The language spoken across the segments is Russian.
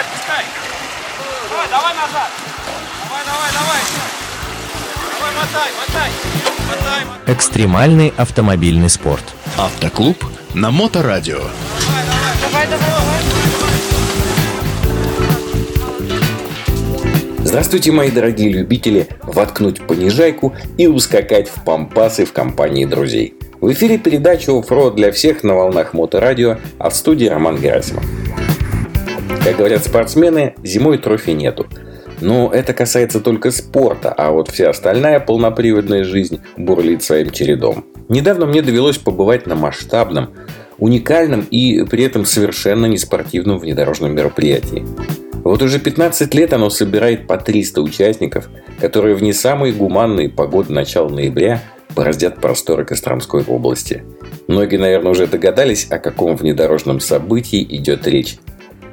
отпускай. Давай, давай назад. Давай, давай, давай. Давай, мотай, мотай. Мотай, мотай. Экстремальный автомобильный спорт. Автоклуб на Моторадио. Давай, давай, давай. Здравствуйте, мои дорогие любители воткнуть понижайку и ускакать в пампасы в компании друзей. В эфире передача «Оффроуд для всех» на волнах Моторадио, а в студии Роман Герасимов. Как говорят спортсмены, зимой трофи нету. Но это касается только спорта, а вот вся остальная полноприводная жизнь бурлит своим чередом. Недавно мне довелось побывать на масштабном, уникальном и при этом совершенно неспортивном внедорожном мероприятии. Вот уже 15 лет оно собирает по 300 участников, которые в не самые гуманные погоды начала ноября бороздят просторы Костромской области. Многие, наверное, уже догадались, о каком внедорожном событии идет речь.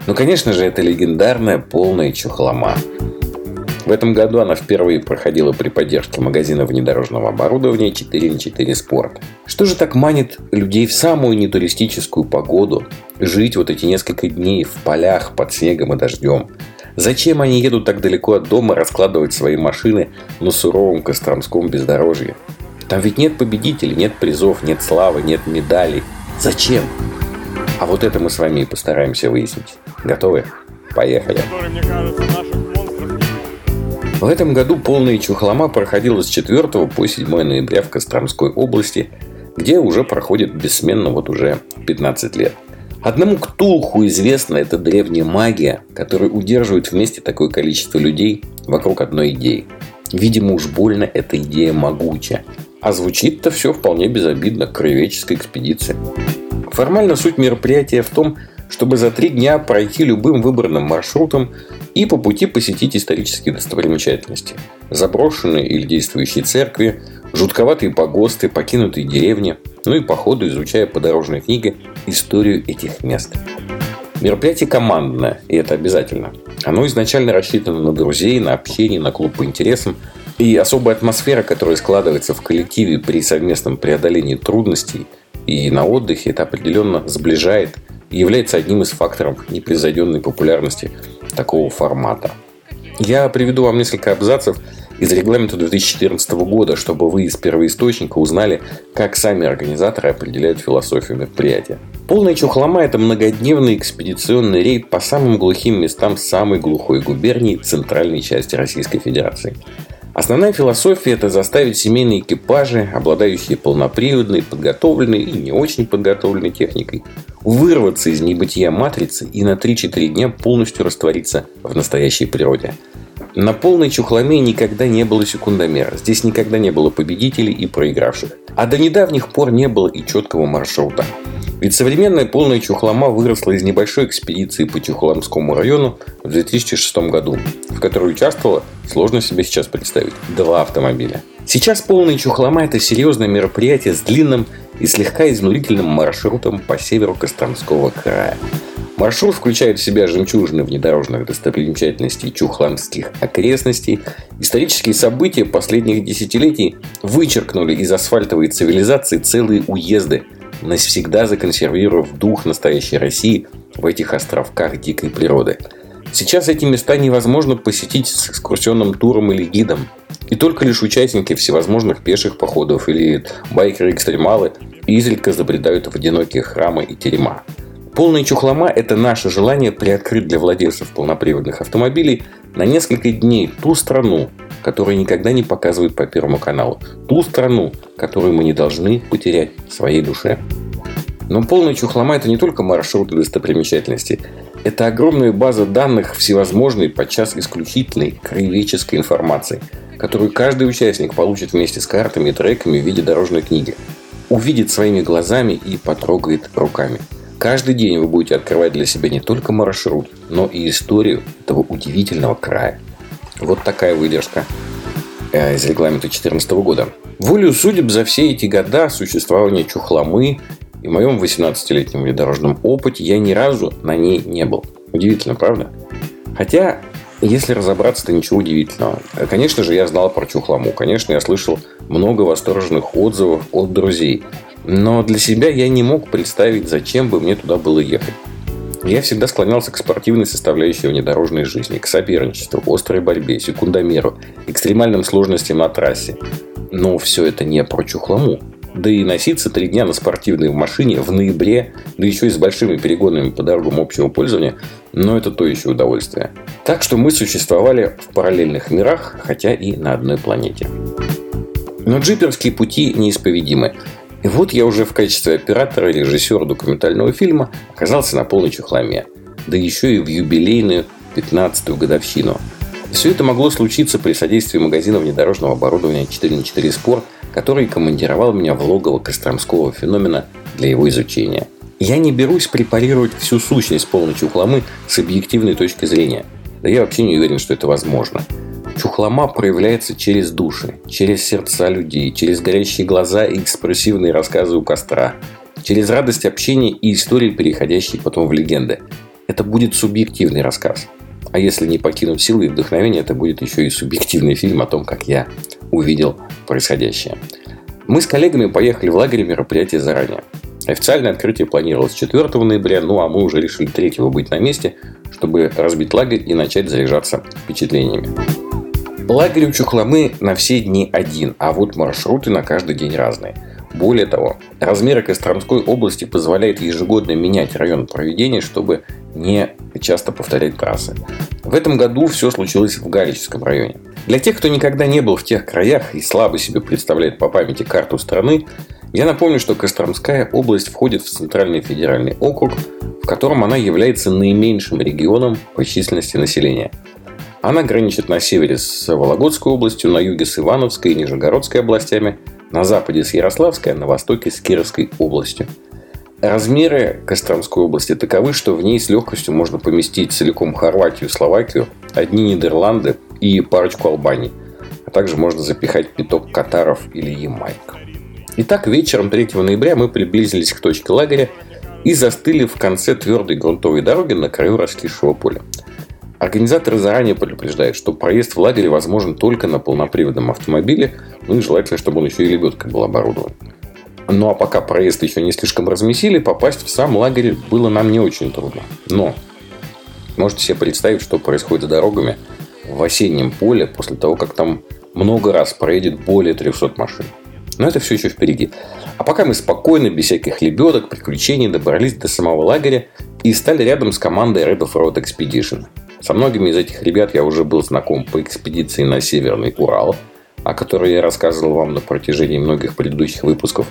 Ну, конечно же, это легендарная полная чухлома. В этом году она впервые проходила при поддержке магазина внедорожного оборудования 4 на 4 Sport. Что же так манит людей в самую нетуристическую погоду жить вот эти несколько дней в полях под снегом и дождем? Зачем они едут так далеко от дома раскладывать свои машины на суровом Костромском бездорожье? Там ведь нет победителей, нет призов, нет славы, нет медалей. Зачем? А вот это мы с вами и постараемся выяснить. Готовы? Поехали. В этом году полная чухлома проходила с 4 по 7 ноября в Костромской области, где уже проходит бессменно вот уже 15 лет. Одному Ктулху известна эта древняя магия, которая удерживает вместе такое количество людей вокруг одной идеи. Видимо, уж больно эта идея могуча. А звучит-то все вполне безобидно, краеведческая экспедиция. Формально суть мероприятия в том, чтобы за три дня пройти любым выбранным маршрутом и по пути посетить исторические достопримечательности. Заброшенные или действующие церкви, жутковатые погосты, покинутые деревни, ну и по ходу изучая по дорожной книге историю этих мест. Мероприятие командное, и это обязательно. Оно изначально рассчитано на друзей, на общение, на клуб по интересам. И особая атмосфера, которая складывается в коллективе при совместном преодолении трудностей и на отдыхе, это определенно сближает и является одним из факторов непревзойденной популярности такого формата. Я приведу вам несколько абзацев из регламента 2014 года, чтобы вы из первоисточника узнали, как сами организаторы определяют философию мероприятия. Полная чухлома – это многодневный экспедиционный рейд по самым глухим местам самой глухой губернии центральной части Российской Федерации. Основная философия – это заставить семейные экипажи, обладающие полноприводной, подготовленной и не очень подготовленной техникой, вырваться из небытия матрицы и на 3-4 дня полностью раствориться в настоящей природе. На полной чухломе никогда не было секундомера. Здесь никогда не было победителей и проигравших. А до недавних пор не было и четкого маршрута. Ведь современная полная чухлома выросла из небольшой экспедиции по Чухломскому району в 2006 году, в которой участвовало, сложно себе сейчас представить, два автомобиля. Сейчас полная чухлома – это серьезное мероприятие с длинным и слегка изнурительным маршрутом по северу Костромского края. Маршрут включает в себя жемчужины внедорожных достопримечательностей чухламских окрестностей. Исторические события последних десятилетий вычеркнули из асфальтовой цивилизации целые уезды, навсегда законсервировав дух настоящей России в этих островках дикой природы. Сейчас эти места невозможно посетить с экскурсионным туром или гидом. И только лишь участники всевозможных пеших походов или байкеры-экстремалы изредка забредают в одинокие храмы и терема. Полная чухлома – это наше желание приоткрыть для владельцев полноприводных автомобилей на несколько дней ту страну, которую никогда не показывают по Первому каналу. Ту страну, которую мы не должны потерять в своей душе. Но полная чухлома – это не только маршруты достопримечательности. Это огромная база данных всевозможной, подчас исключительной краеведческой информации, которую каждый участник получит вместе с картами и треками в виде дорожной книги. Увидит своими глазами и потрогает руками – Каждый день вы будете открывать для себя не только маршрут, но и историю этого удивительного края. Вот такая выдержка э, из регламента 2014 года. Волю судеб за все эти года существования Чухломы и моем 18-летнем внедорожном опыте я ни разу на ней не был. Удивительно, правда? Хотя, если разобраться, то ничего удивительного. Конечно же, я знал про Чухлому. Конечно, я слышал много восторженных отзывов от друзей. Но для себя я не мог представить, зачем бы мне туда было ехать. Я всегда склонялся к спортивной составляющей внедорожной жизни, к соперничеству, острой борьбе, секундомеру, экстремальным сложностям на трассе. Но все это не про чухлому. Да и носиться три дня на спортивной машине в ноябре, да еще и с большими перегонами по дорогам общего пользования, но это то еще удовольствие. Так что мы существовали в параллельных мирах, хотя и на одной планете. Но джиперские пути неисповедимы. И вот я уже в качестве оператора и режиссера документального фильма оказался на полной чухломе. Да еще и в юбилейную 15-ю годовщину. Все это могло случиться при содействии магазина внедорожного оборудования 4 на 4 Sport, который командировал меня в логово Костромского феномена для его изучения. Я не берусь препарировать всю сущность полной чухломы с объективной точки зрения. Да я вообще не уверен, что это возможно. Чухлома проявляется через души, через сердца людей, через горящие глаза и экспрессивные рассказы у костра, через радость общения и истории, переходящие потом в легенды. Это будет субъективный рассказ. А если не покинуть силы и вдохновение, это будет еще и субъективный фильм о том, как я увидел происходящее. Мы с коллегами поехали в лагерь мероприятия заранее. Официальное открытие планировалось 4 ноября, ну а мы уже решили 3 быть на месте, чтобы разбить лагерь и начать заряжаться впечатлениями. Лагерь у Чухломы на все дни один, а вот маршруты на каждый день разные. Более того, размеры Костромской области позволяют ежегодно менять район проведения, чтобы не часто повторять трассы. В этом году все случилось в Галическом районе. Для тех, кто никогда не был в тех краях и слабо себе представляет по памяти карту страны, я напомню, что Костромская область входит в Центральный федеральный округ, в котором она является наименьшим регионом по численности населения – она граничит на севере с Вологодской областью, на юге с Ивановской и Нижегородской областями, на западе с Ярославской, а на востоке с Кировской областью. Размеры Костромской области таковы, что в ней с легкостью можно поместить целиком Хорватию, Словакию, одни Нидерланды и парочку Албаний, а также можно запихать пяток Катаров или Ямайк. Итак, вечером 3 ноября мы приблизились к точке лагеря и застыли в конце твердой грунтовой дороги на краю раскисшего поля. Организаторы заранее предупреждают, что проезд в лагере возможен только на полноприводном автомобиле, ну и желательно, чтобы он еще и лебедкой был оборудован. Ну а пока проезд еще не слишком размесили, попасть в сам лагерь было нам не очень трудно. Но можете себе представить, что происходит с дорогами в осеннем поле после того, как там много раз проедет более 300 машин. Но это все еще впереди. А пока мы спокойно, без всяких лебедок, приключений, добрались до самого лагеря и стали рядом с командой Red of Road Expedition – со многими из этих ребят я уже был знаком по экспедиции на Северный Урал, о которой я рассказывал вам на протяжении многих предыдущих выпусков.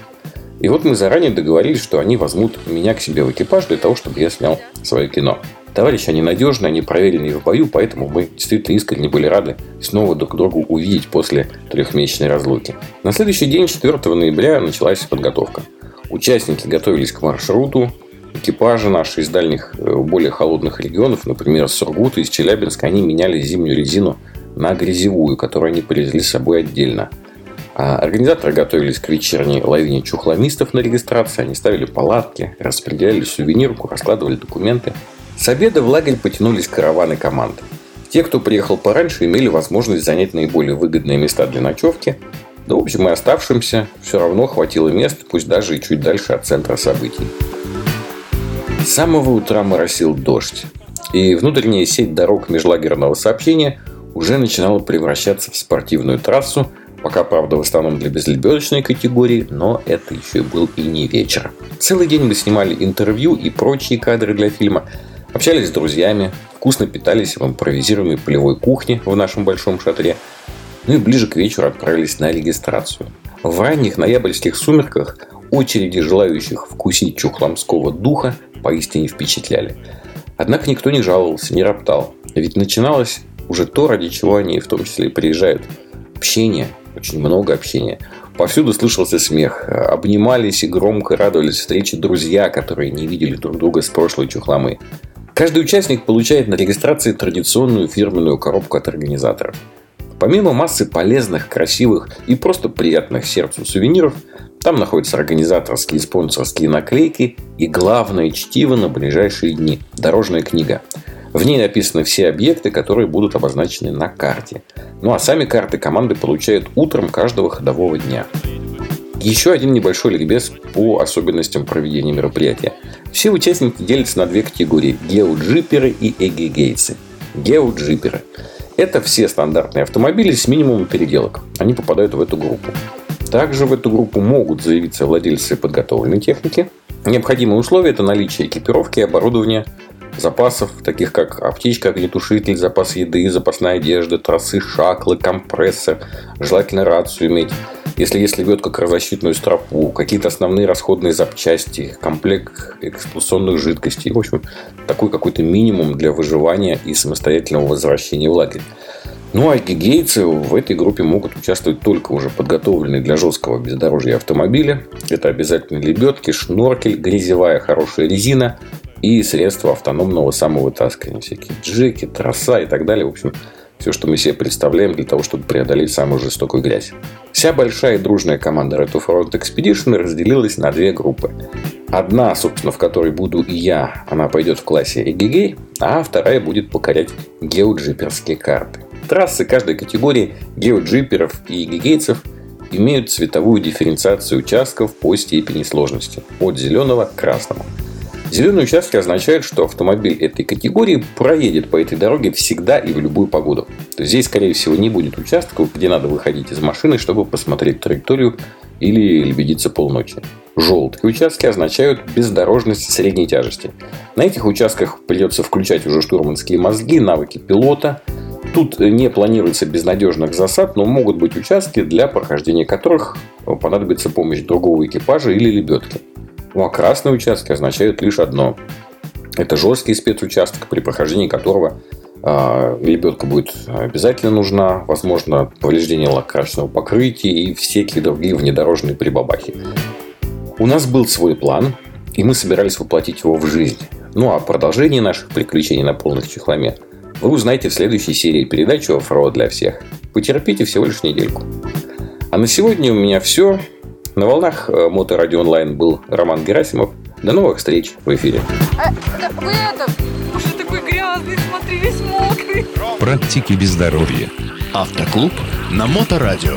И вот мы заранее договорились, что они возьмут меня к себе в экипаж для того, чтобы я снял свое кино. Товарищи, они надежные, они проверенные в бою, поэтому мы действительно искренне были рады снова друг другу увидеть после трехмесячной разлуки. На следующий день, 4 ноября, началась подготовка. Участники готовились к маршруту, экипажи наши из дальних, э, более холодных регионов, например, Сургута, из Челябинска, они меняли зимнюю резину на грязевую, которую они привезли с собой отдельно. А организаторы готовились к вечерней лавине чухломистов на регистрации. Они ставили палатки, распределяли сувенирку, раскладывали документы. С обеда в лагерь потянулись караваны команд. Те, кто приехал пораньше, имели возможность занять наиболее выгодные места для ночевки. Да, в общем, и оставшимся все равно хватило мест, пусть даже и чуть дальше от центра событий. С самого утра моросил дождь, и внутренняя сеть дорог межлагерного сообщения уже начинала превращаться в спортивную трассу, пока, правда, в основном для безлебедочной категории, но это еще был и не вечер. Целый день мы снимали интервью и прочие кадры для фильма, общались с друзьями, вкусно питались в импровизируемой полевой кухне в нашем большом шатре, ну и ближе к вечеру отправились на регистрацию. В ранних ноябрьских сумерках очереди желающих вкусить чухломского духа поистине впечатляли. Однако никто не жаловался, не роптал. Ведь начиналось уже то, ради чего они в том числе и приезжают. Общение, очень много общения. Повсюду слышался смех. Обнимались и громко радовались встрече друзья, которые не видели друг друга с прошлой чухломы. Каждый участник получает на регистрации традиционную фирменную коробку от организаторов. Помимо массы полезных, красивых и просто приятных сердцу сувениров – там находятся организаторские и спонсорские наклейки и главное чтиво на ближайшие дни – дорожная книга. В ней написаны все объекты, которые будут обозначены на карте. Ну а сами карты команды получают утром каждого ходового дня. Еще один небольшой ликбез по особенностям проведения мероприятия. Все участники делятся на две категории – геоджиперы и эгегейцы. Геоджиперы – это все стандартные автомобили с минимумом переделок. Они попадают в эту группу. Также в эту группу могут заявиться владельцы подготовленной техники. Необходимые условия – это наличие экипировки и оборудования, запасов, таких как аптечка, огнетушитель, запас еды, запасная одежда, тросы, шаклы, компрессор, желательно рацию иметь, если есть лебедка, кровозащитную стропу, какие-то основные расходные запчасти, комплект эксплуатационных жидкостей. В общем, такой какой-то минимум для выживания и самостоятельного возвращения в лагерь. Ну а гигейцы в этой группе могут участвовать только уже подготовленные для жесткого бездорожья автомобиля. Это обязательно лебедки, шноркель, грязевая хорошая резина и средства автономного самовытаскивания. Всякие джеки, троса и так далее. В общем, все, что мы себе представляем для того, чтобы преодолеть самую жестокую грязь. Вся большая и дружная команда Red Front Expedition разделилась на две группы. Одна, собственно, в которой буду и я, она пойдет в классе Эгегей, а вторая будет покорять геоджиперские карты. Трассы каждой категории геоджиперов и эгегейцев имеют цветовую дифференциацию участков по степени сложности от зеленого к красному – Зеленые участки означают, что автомобиль этой категории проедет по этой дороге всегда и в любую погоду. То есть здесь, скорее всего, не будет участков, где надо выходить из машины, чтобы посмотреть траекторию или лебедиться полночи. Желтые участки означают бездорожность средней тяжести. На этих участках придется включать уже штурманские мозги, навыки пилота. Тут не планируется безнадежных засад, но могут быть участки, для прохождения которых понадобится помощь другого экипажа или лебедки. Ну а красные участки означают лишь одно. Это жесткий спецучасток, при прохождении которого э, лебедка будет обязательно нужна, возможно, повреждение лакокрасочного покрытия и всякие другие внедорожные прибабахи. У нас был свой план, и мы собирались воплотить его в жизнь. Ну а продолжение наших приключений на полных чехломе вы узнаете в следующей серии передачи «Оффроуд для всех». Потерпите всего лишь недельку. А на сегодня у меня все. На волнах э, Моторадио Онлайн был Роман Герасимов. До новых встреч в эфире. А, да, вы это, уже такой грязный, смотри, весь мокрый. Практики без здоровья. Автоклуб на Моторадио.